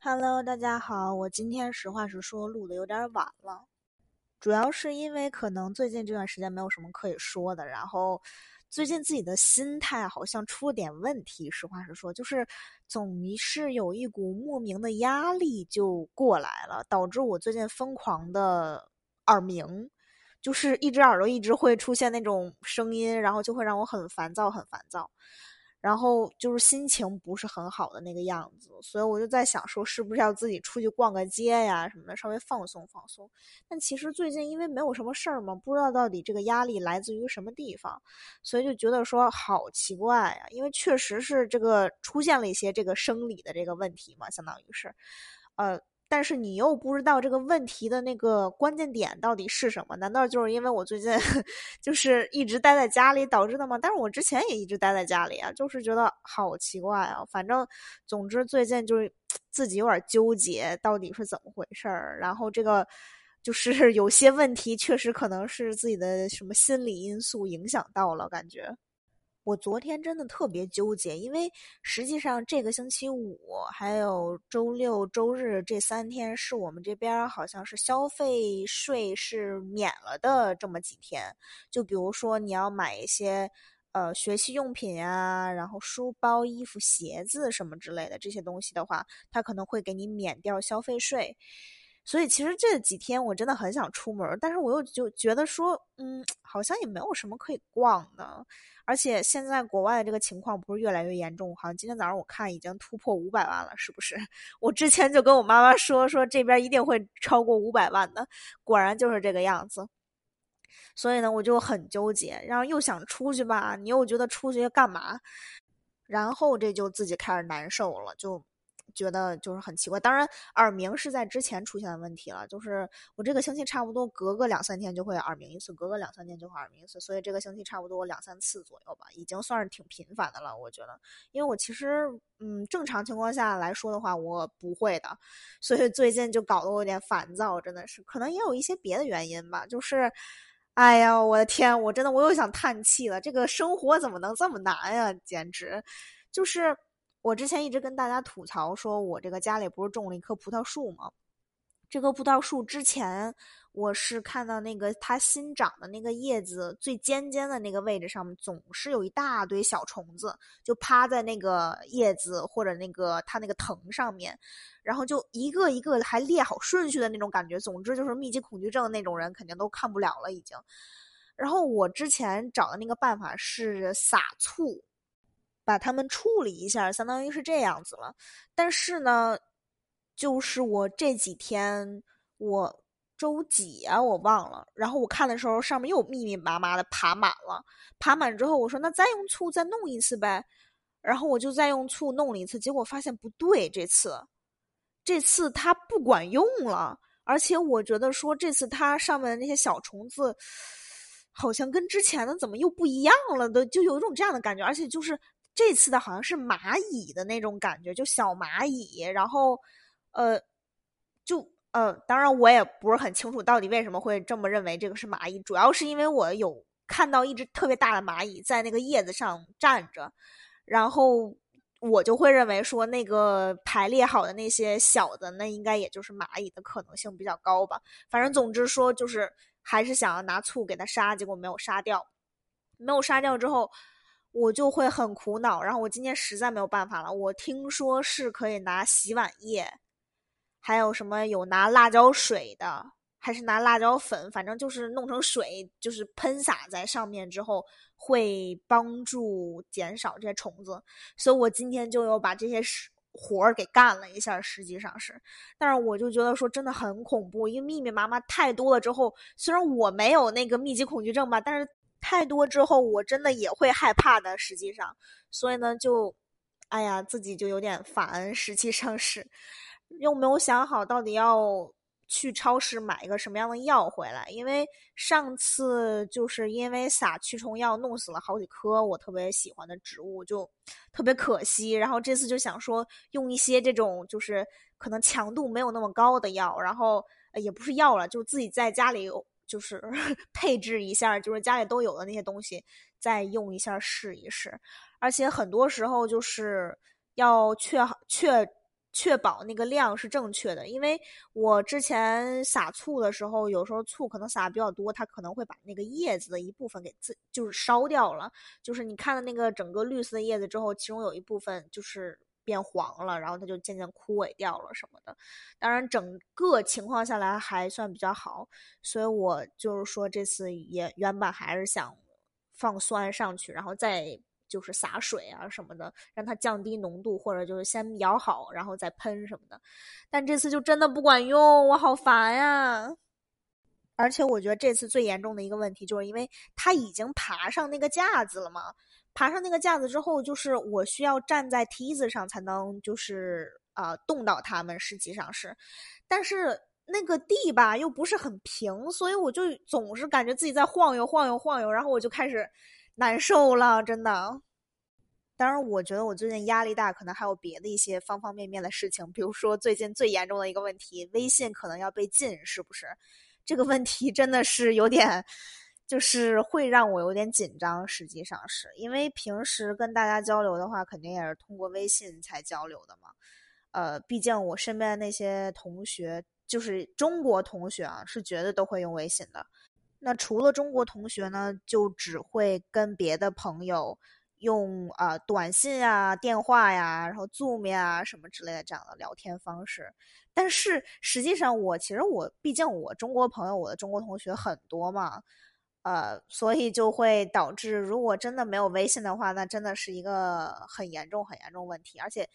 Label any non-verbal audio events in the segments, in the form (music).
Hello，大家好，我今天实话实说录的有点晚了，主要是因为可能最近这段时间没有什么可以说的，然后最近自己的心态好像出了点问题。实话实说，就是总是有一股莫名的压力就过来了，导致我最近疯狂的耳鸣，就是一只耳朵一直会出现那种声音，然后就会让我很烦躁，很烦躁。然后就是心情不是很好的那个样子，所以我就在想说，是不是要自己出去逛个街呀什么的，稍微放松放松。但其实最近因为没有什么事儿嘛，不知道到底这个压力来自于什么地方，所以就觉得说好奇怪呀。因为确实是这个出现了一些这个生理的这个问题嘛，相当于是，呃。但是你又不知道这个问题的那个关键点到底是什么？难道就是因为我最近就是一直待在家里导致的吗？但是我之前也一直待在家里啊，就是觉得好奇怪啊。反正总之最近就是 (tsk) 自己有点纠结，到底是怎么回事儿。然后这个就是有些问题确实可能是自己的什么心理因素影响到了，感觉。我昨天真的特别纠结，因为实际上这个星期五还有周六、周日这三天是我们这边好像是消费税是免了的这么几天。就比如说你要买一些呃学习用品啊，然后书包、衣服、鞋子什么之类的这些东西的话，它可能会给你免掉消费税。所以其实这几天我真的很想出门，但是我又就觉得说，嗯，好像也没有什么可以逛的。而且现在国外的这个情况不是越来越严重，好像今天早上我看已经突破五百万了，是不是？(laughs) 我之前就跟我妈妈说，说这边一定会超过五百万的，果然就是这个样子。所以呢，我就很纠结，然后又想出去吧，你又觉得出去干嘛？然后这就自己开始难受了，就。觉得就是很奇怪，当然耳鸣是在之前出现的问题了，就是我这个星期差不多隔个两三天就会耳鸣一次，隔个两三天就会耳鸣一次，所以这个星期差不多两三次左右吧，已经算是挺频繁的了。我觉得，因为我其实嗯正常情况下来说的话，我不会的，所以最近就搞得我有点烦躁，真的是，可能也有一些别的原因吧，就是，哎呀，我的天，我真的我又想叹气了，这个生活怎么能这么难呀？简直，就是。我之前一直跟大家吐槽，说我这个家里不是种了一棵葡萄树吗？这棵葡萄树之前我是看到那个它新长的那个叶子最尖尖的那个位置上面，总是有一大堆小虫子，就趴在那个叶子或者那个它那个藤上面，然后就一个一个还列好顺序的那种感觉。总之就是密集恐惧症那种人肯定都看不了了已经。然后我之前找的那个办法是撒醋。把它们处理一下，相当于是这样子了。但是呢，就是我这几天，我周几啊，我忘了。然后我看的时候，上面又密密麻麻的爬满了。爬满之后，我说那再用醋再弄一次呗。然后我就再用醋弄了一次，结果发现不对，这次，这次它不管用了。而且我觉得说这次它上面的那些小虫子，好像跟之前的怎么又不一样了的，就有一种这样的感觉。而且就是。这次的好像是蚂蚁的那种感觉，就小蚂蚁，然后，呃，就呃，当然我也不是很清楚到底为什么会这么认为这个是蚂蚁，主要是因为我有看到一只特别大的蚂蚁在那个叶子上站着，然后我就会认为说那个排列好的那些小的，那应该也就是蚂蚁的可能性比较高吧。反正总之说就是还是想要拿醋给它杀，结果没有杀掉，没有杀掉之后。我就会很苦恼，然后我今天实在没有办法了。我听说是可以拿洗碗液，还有什么有拿辣椒水的，还是拿辣椒粉，反正就是弄成水，就是喷洒在上面之后，会帮助减少这些虫子。所以我今天就又把这些活儿给干了一下，实际上是，但是我就觉得说真的很恐怖，因为密密麻麻太多了之后，虽然我没有那个密集恐惧症吧，但是。太多之后，我真的也会害怕的。实际上，所以呢，就，哎呀，自己就有点烦。实际上是，又没有想好到底要去超市买一个什么样的药回来。因为上次就是因为撒驱虫药弄死了好几棵我特别喜欢的植物，就特别可惜。然后这次就想说用一些这种就是可能强度没有那么高的药，然后也不是药了，就自己在家里。就是 (laughs) 配置一下，就是家里都有的那些东西，再用一下试一试。而且很多时候就是要确确确保那个量是正确的，因为我之前撒醋的时候，有时候醋可能撒的比较多，它可能会把那个叶子的一部分给自就是烧掉了。就是你看了那个整个绿色的叶子之后，其中有一部分就是变黄了，然后它就渐渐枯萎掉了什么的。当然，整个情况下来还算比较好，所以我就是说这次也原本还是想放酸上去，然后再。就是洒水啊什么的，让它降低浓度，或者就是先摇好，然后再喷什么的。但这次就真的不管用，我好烦呀！而且我觉得这次最严重的一个问题，就是因为它已经爬上那个架子了嘛。爬上那个架子之后，就是我需要站在梯子上才能就是啊动到它们，实际上是，但是那个地吧又不是很平，所以我就总是感觉自己在晃悠晃悠晃悠，然后我就开始。难受了，真的。当然，我觉得我最近压力大，可能还有别的一些方方面面的事情，比如说最近最严重的一个问题，微信可能要被禁，是不是？这个问题真的是有点，就是会让我有点紧张。实际上是因为平时跟大家交流的话，肯定也是通过微信才交流的嘛。呃，毕竟我身边的那些同学，就是中国同学啊，是绝对都会用微信的。那除了中国同学呢，就只会跟别的朋友用啊短信啊、电话呀，然后 Zoom 呀什么之类的这样的聊天方式。但是实际上，我其实我毕竟我中国朋友，我的中国同学很多嘛，呃，所以就会导致，如果真的没有微信的话，那真的是一个很严重、很严重问题，而且。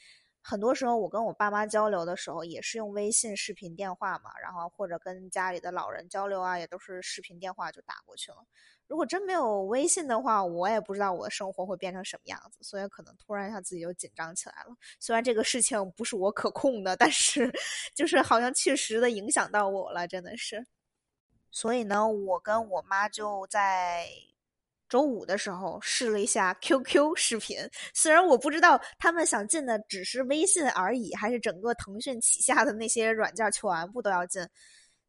很多时候，我跟我爸妈交流的时候，也是用微信视频电话嘛，然后或者跟家里的老人交流啊，也都是视频电话就打过去了。如果真没有微信的话，我也不知道我的生活会变成什么样子，所以可能突然一下自己就紧张起来了。虽然这个事情不是我可控的，但是 (laughs) 就是好像确实的影响到我了，真的是。所以呢，我跟我妈就在。周五的时候试了一下 (laughs) QQ 视频，虽然我不知道他们想进的只是微信而已，还是整个腾讯旗下的那些软件全部都要进。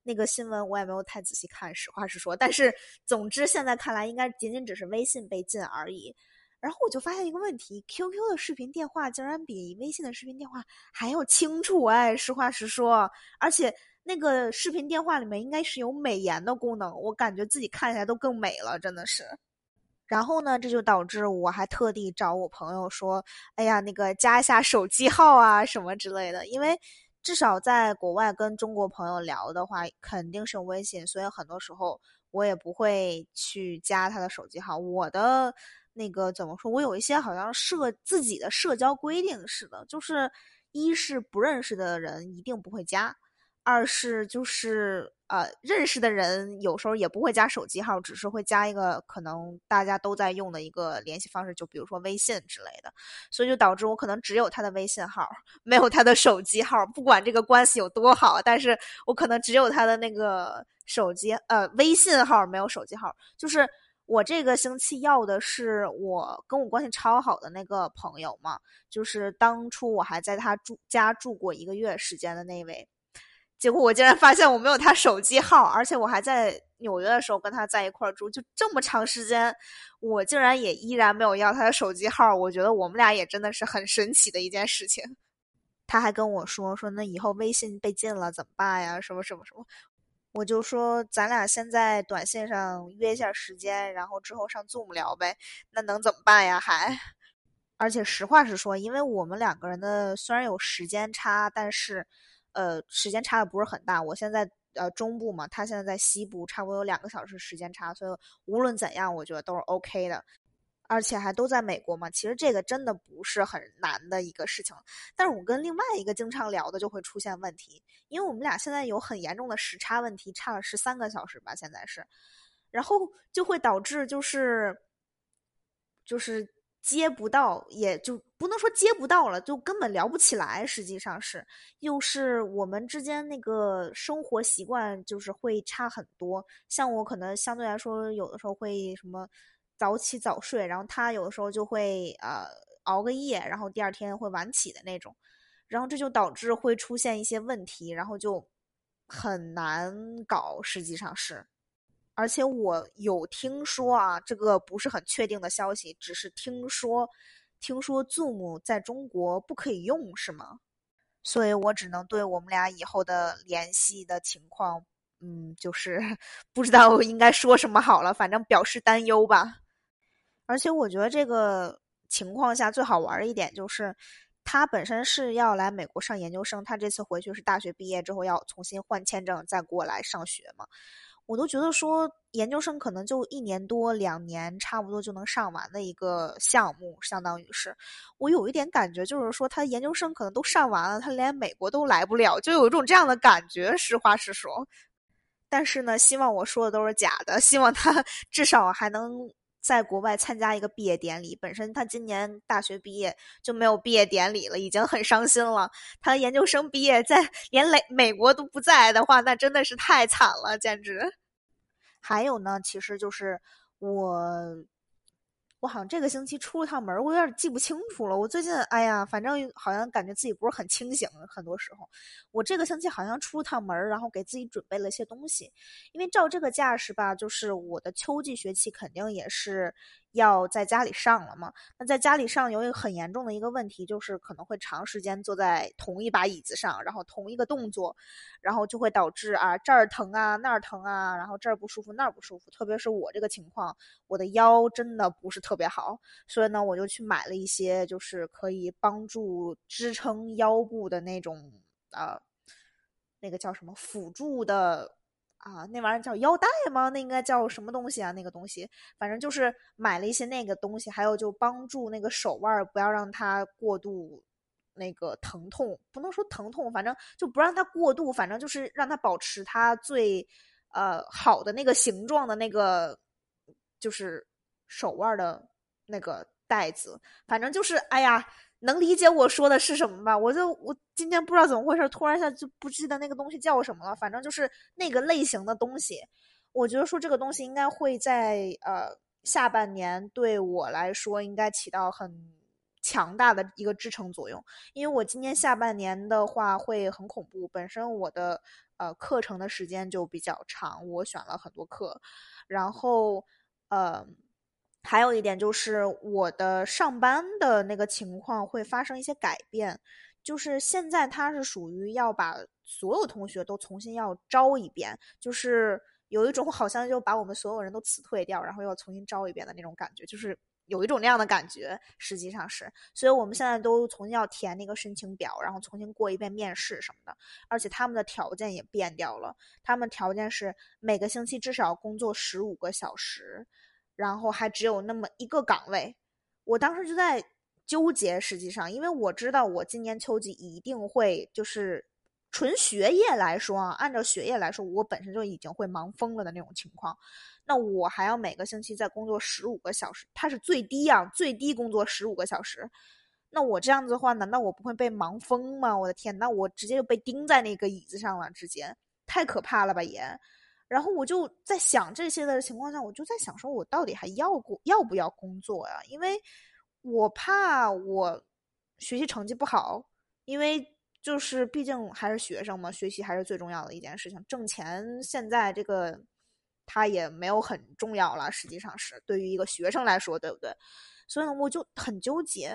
那个新闻我也没有太仔细看，实话实说。但是总之现在看来，应该仅仅只是微信被禁而已。然后我就发现一个问题：QQ 的视频电话竟然比微信的视频电话还要清楚哎！实话实说，而且那个视频电话里面应该是有美颜的功能，我感觉自己看起来都更美了，真的是。然后呢，这就导致我还特地找我朋友说：“哎呀，那个加一下手机号啊，什么之类的。”因为至少在国外跟中国朋友聊的话，肯定是用微信，所以很多时候我也不会去加他的手机号。我的那个怎么说？我有一些好像社自己的社交规定似的，就是一是不认识的人一定不会加。二是就是呃认识的人有时候也不会加手机号，只是会加一个可能大家都在用的一个联系方式，就比如说微信之类的，所以就导致我可能只有他的微信号，没有他的手机号。不管这个关系有多好，但是我可能只有他的那个手机呃微信号，没有手机号。就是我这个星期要的是我跟我关系超好的那个朋友嘛，就是当初我还在他住家住过一个月时间的那位。结果我竟然发现我没有他手机号，而且我还在纽约的时候跟他在一块住，就这么长时间，我竟然也依然没有要他的手机号。我觉得我们俩也真的是很神奇的一件事情。他还跟我说说，那以后微信被禁了怎么办呀？什么什么什么？我就说咱俩先在短信上约一下时间，然后之后上 Zoom 聊呗。那能怎么办呀？还，而且实话实说，因为我们两个人的虽然有时间差，但是。呃，时间差的不是很大。我现在呃中部嘛，他现在在西部，差不多有两个小时时间差，所以无论怎样，我觉得都是 OK 的。而且还都在美国嘛，其实这个真的不是很难的一个事情。但是我跟另外一个经常聊的就会出现问题，因为我们俩现在有很严重的时差问题，差了十三个小时吧，现在是，然后就会导致就是就是。接不到，也就不能说接不到了，就根本聊不起来。实际上是，又是我们之间那个生活习惯就是会差很多。像我可能相对来说，有的时候会什么早起早睡，然后他有的时候就会呃熬个夜，然后第二天会晚起的那种。然后这就导致会出现一些问题，然后就很难搞。实际上是。而且我有听说啊，这个不是很确定的消息，只是听说，听说 Zoom 在中国不可以用，是吗？所以我只能对我们俩以后的联系的情况，嗯，就是 (laughs) 不知道应该说什么好了，反正表示担忧吧。而且我觉得这个情况下最好玩的一点就是，他本身是要来美国上研究生，他这次回去是大学毕业之后要重新换签证再过来上学嘛。我都觉得说研究生可能就一年多两年，差不多就能上完的一个项目，相当于是，我有一点感觉，就是说他研究生可能都上完了，他连美国都来不了，就有一种这样的感觉。实话实说，但是呢，希望我说的都是假的，希望他 (laughs) 至少还能在国外参加一个毕业典礼。本身他今年大学毕业就没有毕业典礼了，已经很伤心了。他研究生毕业在连美美国都不在的话，那真的是太惨了，简直。还有呢，其实就是我。我好像这个星期出了趟门，我有点记不清楚了。我最近，哎呀，反正好像感觉自己不是很清醒，很多时候。我这个星期好像出了趟门，然后给自己准备了一些东西。因为照这个架势吧，就是我的秋季学期肯定也是。要在家里上了嘛？那在家里上有一个很严重的一个问题，就是可能会长时间坐在同一把椅子上，然后同一个动作，然后就会导致啊这儿疼啊那儿疼啊，然后这儿不舒服那儿不舒服。特别是我这个情况，我的腰真的不是特别好，所以呢，我就去买了一些就是可以帮助支撑腰部的那种呃，那个叫什么辅助的。啊，那玩意儿叫腰带吗？那应该叫什么东西啊？那个东西，反正就是买了一些那个东西，还有就帮助那个手腕不要让它过度那个疼痛，不能说疼痛，反正就不让它过度，反正就是让它保持它最呃好的那个形状的那个，就是手腕的那个带子，反正就是哎呀。能理解我说的是什么吧？我就我今天不知道怎么回事，突然一下就不记得那个东西叫什么了。反正就是那个类型的东西，我觉得说这个东西应该会在呃下半年对我来说应该起到很强大的一个支撑作用。因为我今年下半年的话会很恐怖，本身我的呃课程的时间就比较长，我选了很多课，然后呃。还有一点就是我的上班的那个情况会发生一些改变，就是现在他是属于要把所有同学都重新要招一遍，就是有一种好像就把我们所有人都辞退掉，然后要重新招一遍的那种感觉，就是有一种那样的感觉，实际上是，所以我们现在都重新要填那个申请表，然后重新过一遍面试什么的，而且他们的条件也变掉了，他们条件是每个星期至少工作十五个小时。然后还只有那么一个岗位，我当时就在纠结。实际上，因为我知道我今年秋季一定会就是纯学业来说啊，按照学业来说，我本身就已经会忙疯了的那种情况。那我还要每个星期在工作十五个小时，它是最低啊，最低工作十五个小时。那我这样子的话，难道我不会被忙疯吗？我的天，那我直接就被钉在那个椅子上了，直接太可怕了吧也。然后我就在想这些的情况下，我就在想说，我到底还要过要不要工作呀？因为我怕我学习成绩不好，因为就是毕竟还是学生嘛，学习还是最重要的一件事情。挣钱现在这个他也没有很重要了，实际上是对于一个学生来说，对不对？所以呢，我就很纠结。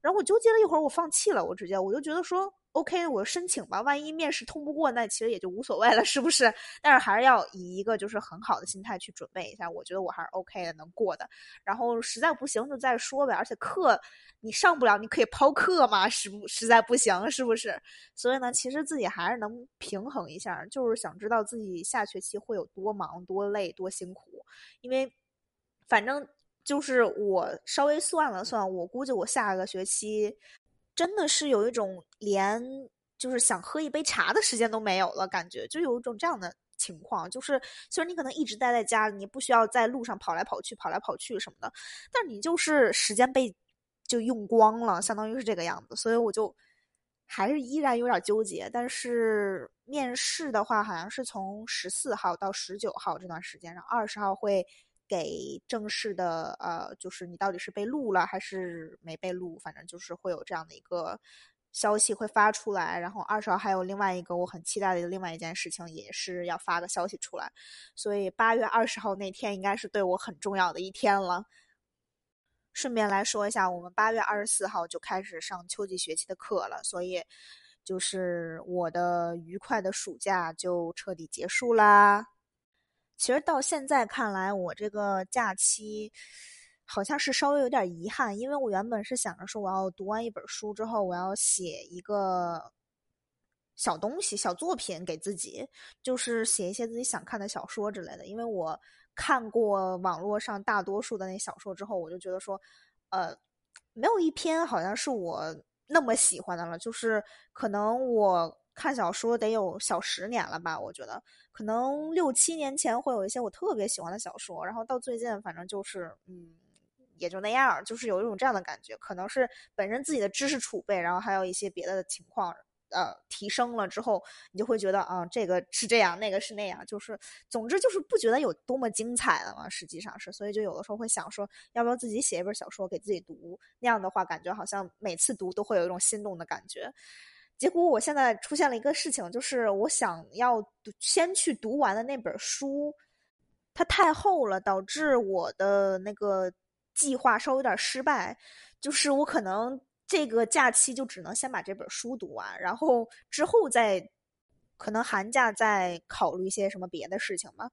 然后我纠结了一会儿，我放弃了，我直接我就觉得说。OK，我申请吧。万一面试通不过，那其实也就无所谓了，是不是？但是还是要以一个就是很好的心态去准备一下。我觉得我还是 OK 的，能过的。然后实在不行就再说呗。而且课你上不了，你可以抛课嘛。实不实在不行，是不是？所以呢，其实自己还是能平衡一下。就是想知道自己下学期会有多忙、多累、多辛苦。因为反正就是我稍微算了算，我估计我下个学期。真的是有一种连就是想喝一杯茶的时间都没有了，感觉就有一种这样的情况。就是虽然你可能一直待在家里，你不需要在路上跑来跑去、跑来跑去什么的，但你就是时间被就用光了，相当于是这个样子。所以我就还是依然有点纠结。但是面试的话，好像是从十四号到十九号这段时间，然后二十号会。给正式的呃，就是你到底是被录了还是没被录，反正就是会有这样的一个消息会发出来。然后二十号还有另外一个我很期待的另外一件事情，也是要发个消息出来。所以八月二十号那天应该是对我很重要的一天了。顺便来说一下，我们八月二十四号就开始上秋季学期的课了，所以就是我的愉快的暑假就彻底结束啦。其实到现在看来，我这个假期好像是稍微有点遗憾，因为我原本是想着说，我要读完一本书之后，我要写一个小东西、小作品给自己，就是写一些自己想看的小说之类的。因为我看过网络上大多数的那小说之后，我就觉得说，呃，没有一篇好像是我那么喜欢的了。就是可能我看小说得有小十年了吧，我觉得。可能六七年前会有一些我特别喜欢的小说，然后到最近反正就是嗯，也就那样，就是有一种这样的感觉。可能是本身自己的知识储备，然后还有一些别的情况，呃，提升了之后，你就会觉得啊，这个是这样，那个是那样，就是总之就是不觉得有多么精彩了嘛。实际上是，所以就有的时候会想说，要不要自己写一本小说给自己读？那样的话，感觉好像每次读都会有一种心动的感觉。结果我现在出现了一个事情，就是我想要读先去读完的那本书，它太厚了，导致我的那个计划稍微有点失败。就是我可能这个假期就只能先把这本书读完，然后之后再可能寒假再考虑一些什么别的事情吧。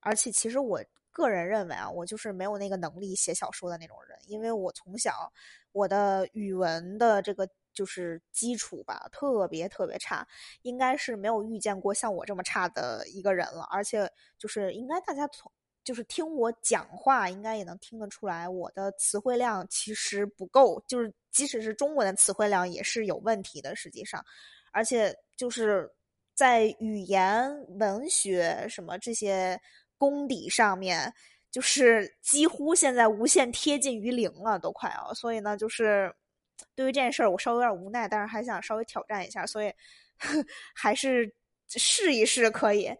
而且其实我个人认为啊，我就是没有那个能力写小说的那种人，因为我从小我的语文的这个。就是基础吧，特别特别差，应该是没有遇见过像我这么差的一个人了。而且就是应该大家从就是听我讲话，应该也能听得出来，我的词汇量其实不够，就是即使是中文的词汇量也是有问题的。实际上，而且就是在语言、文学什么这些功底上面，就是几乎现在无限贴近于零了，都快要。所以呢，就是。对于这件事儿，我稍微有点无奈，但是还想稍微挑战一下，所以 (laughs) 还是试一试可以。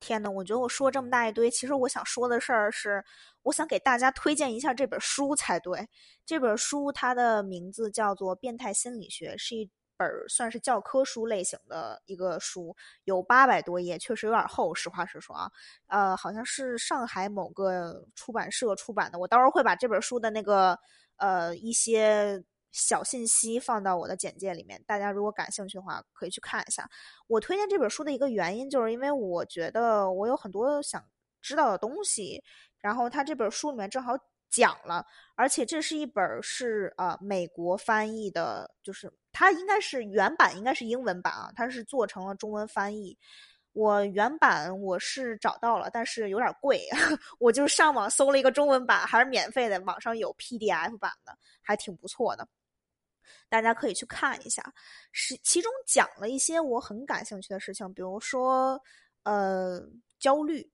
天呐，我觉得我说这么大一堆，其实我想说的事儿是，我想给大家推荐一下这本书才对。这本书它的名字叫做《变态心理学》，是一本算是教科书类型的一个书，有八百多页，确实有点厚。实话实说啊，呃，好像是上海某个出版社出版的。我到时候会把这本书的那个呃一些。小信息放到我的简介里面，大家如果感兴趣的话，可以去看一下。我推荐这本书的一个原因，就是因为我觉得我有很多想知道的东西，然后它这本书里面正好讲了，而且这是一本是呃美国翻译的，就是它应该是原版应该是英文版啊，它是做成了中文翻译。我原版我是找到了，但是有点贵，(laughs) 我就上网搜了一个中文版，还是免费的，网上有 PDF 版的，还挺不错的。大家可以去看一下，是其中讲了一些我很感兴趣的事情，比如说，呃，焦虑。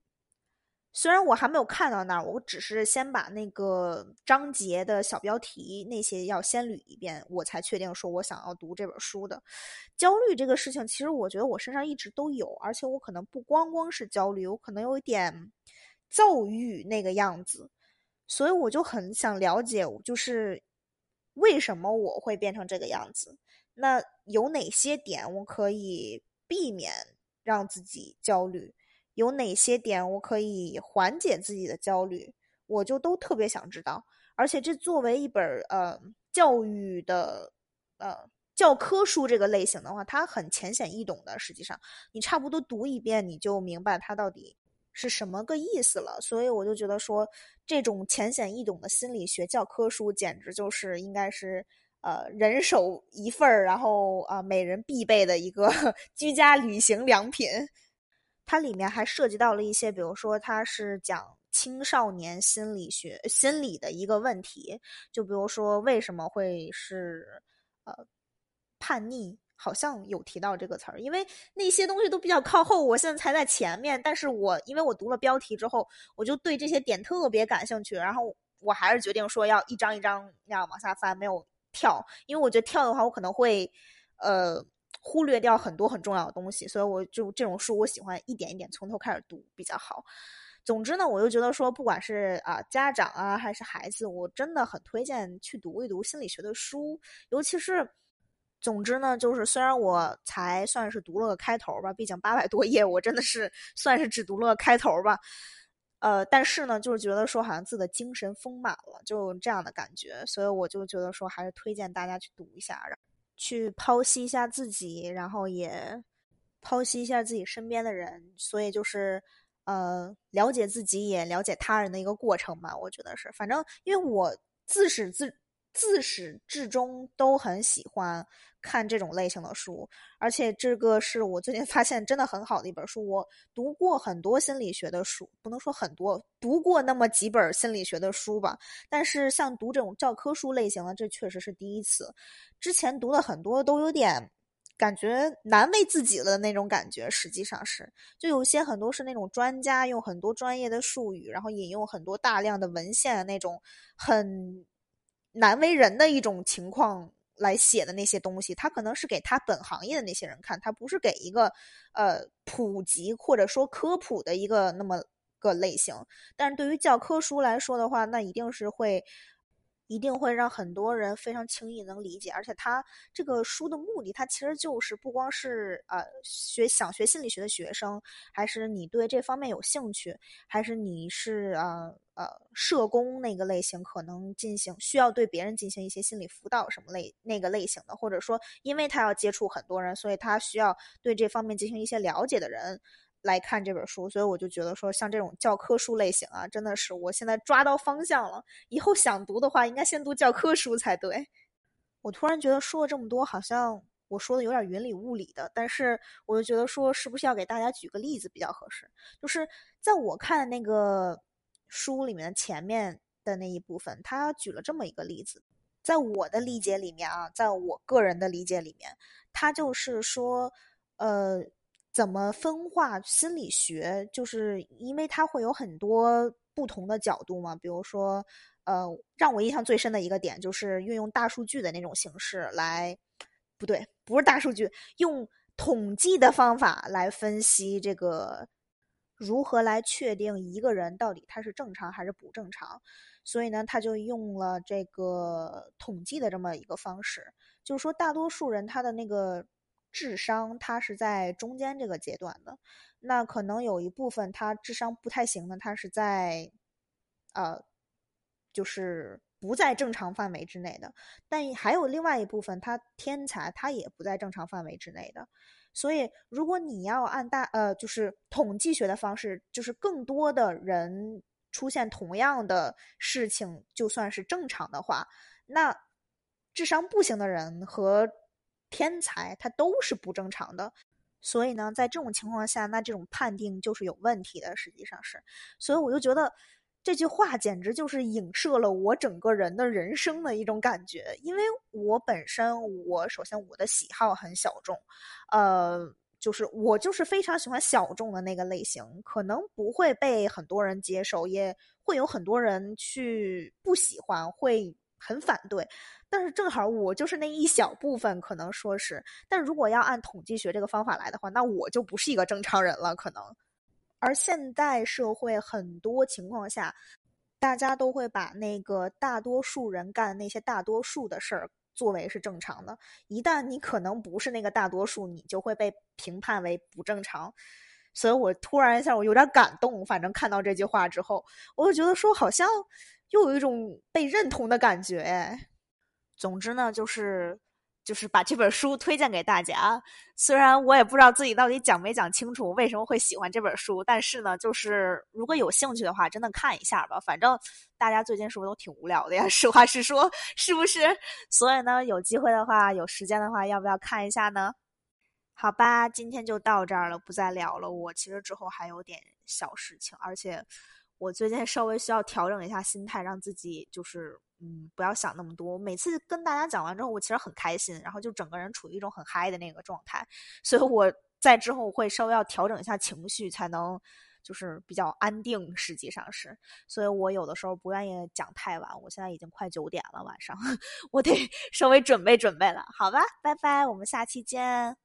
虽然我还没有看到那儿，我只是先把那个章节的小标题那些要先捋一遍，我才确定说我想要读这本书的。焦虑这个事情，其实我觉得我身上一直都有，而且我可能不光光是焦虑，我可能有一点躁郁那个样子，所以我就很想了解，就是。为什么我会变成这个样子？那有哪些点我可以避免让自己焦虑？有哪些点我可以缓解自己的焦虑？我就都特别想知道。而且这作为一本呃教育的呃教科书这个类型的话，它很浅显易懂的。实际上，你差不多读一遍你就明白它到底。是什么个意思了？所以我就觉得说，这种浅显易懂的心理学教科书，简直就是应该是呃人手一份儿，然后啊每人必备的一个 (laughs) 居家旅行良品。它里面还涉及到了一些，比如说它是讲青少年心理学心理的一个问题，就比如说为什么会是呃叛逆。好像有提到这个词儿，因为那些东西都比较靠后，我现在才在前面。但是我因为我读了标题之后，我就对这些点特别感兴趣，然后我还是决定说要一张一张那样往下翻，没有跳，因为我觉得跳的话，我可能会呃忽略掉很多很重要的东西，所以我就这种书我喜欢一点一点从头开始读比较好。总之呢，我就觉得说，不管是啊家长啊还是孩子，我真的很推荐去读一读心理学的书，尤其是。总之呢，就是虽然我才算是读了个开头吧，毕竟八百多页，我真的是算是只读了个开头吧。呃，但是呢，就是觉得说好像自己的精神丰满了，就这样的感觉，所以我就觉得说还是推荐大家去读一下。去剖析一下自己，然后也剖析一下自己身边的人，所以就是呃了解自己也了解他人的一个过程吧。我觉得是，反正因为我自始自。自始至终都很喜欢看这种类型的书，而且这个是我最近发现真的很好的一本书。我读过很多心理学的书，不能说很多，读过那么几本心理学的书吧。但是像读这种教科书类型的，这确实是第一次。之前读了很多，都有点感觉难为自己的那种感觉。实际上是，就有些很多是那种专家用很多专业的术语，然后引用很多大量的文献那种很。难为人的一种情况来写的那些东西，他可能是给他本行业的那些人看，他不是给一个呃普及或者说科普的一个那么个类型。但是对于教科书来说的话，那一定是会。一定会让很多人非常轻易能理解，而且他这个书的目的，他其实就是不光是呃学想学心理学的学生，还是你对这方面有兴趣，还是你是呃呃社工那个类型，可能进行需要对别人进行一些心理辅导什么类那个类型的，或者说因为他要接触很多人，所以他需要对这方面进行一些了解的人。来看这本书，所以我就觉得说，像这种教科书类型啊，真的是我现在抓到方向了。以后想读的话，应该先读教科书才对。我突然觉得说了这么多，好像我说的有点云里雾里的，但是我就觉得说，是不是要给大家举个例子比较合适？就是在我看的那个书里面前面的那一部分，他举了这么一个例子，在我的理解里面啊，在我个人的理解里面，他就是说，呃。怎么分化心理学？就是因为它会有很多不同的角度嘛。比如说，呃，让我印象最深的一个点就是运用大数据的那种形式来，不对，不是大数据，用统计的方法来分析这个如何来确定一个人到底他是正常还是不正常。所以呢，他就用了这个统计的这么一个方式，就是说大多数人他的那个。智商他是在中间这个阶段的，那可能有一部分他智商不太行的，他是在，呃，就是不在正常范围之内的。但还有另外一部分，他天才，他也不在正常范围之内的。所以，如果你要按大呃，就是统计学的方式，就是更多的人出现同样的事情，就算是正常的话，那智商不行的人和。天才他都是不正常的，所以呢，在这种情况下，那这种判定就是有问题的。实际上是，所以我就觉得这句话简直就是影射了我整个人的人生的一种感觉。因为我本身，我首先我的喜好很小众，呃，就是我就是非常喜欢小众的那个类型，可能不会被很多人接受，也会有很多人去不喜欢，会很反对。但是正好我就是那一小部分，可能说是，但如果要按统计学这个方法来的话，那我就不是一个正常人了，可能。而现代社会很多情况下，大家都会把那个大多数人干那些大多数的事儿作为是正常的，一旦你可能不是那个大多数，你就会被评判为不正常。所以我突然一下我有点感动，反正看到这句话之后，我就觉得说好像又有一种被认同的感觉，总之呢，就是就是把这本书推荐给大家。虽然我也不知道自己到底讲没讲清楚为什么会喜欢这本书，但是呢，就是如果有兴趣的话，真的看一下吧。反正大家最近是不是都挺无聊的呀？(laughs) 实话实说，是不是？所以呢，有机会的话，有时间的话，要不要看一下呢？好吧，今天就到这儿了，不再聊了。我其实之后还有点小事情，而且我最近稍微需要调整一下心态，让自己就是。嗯，不要想那么多。每次跟大家讲完之后，我其实很开心，然后就整个人处于一种很嗨的那个状态。所以我在之后会稍微要调整一下情绪，才能就是比较安定。实际上是，所以我有的时候不愿意讲太晚。我现在已经快九点了，晚上 (laughs) 我得 (laughs) 稍微准备准备了。好吧，拜拜，我们下期见。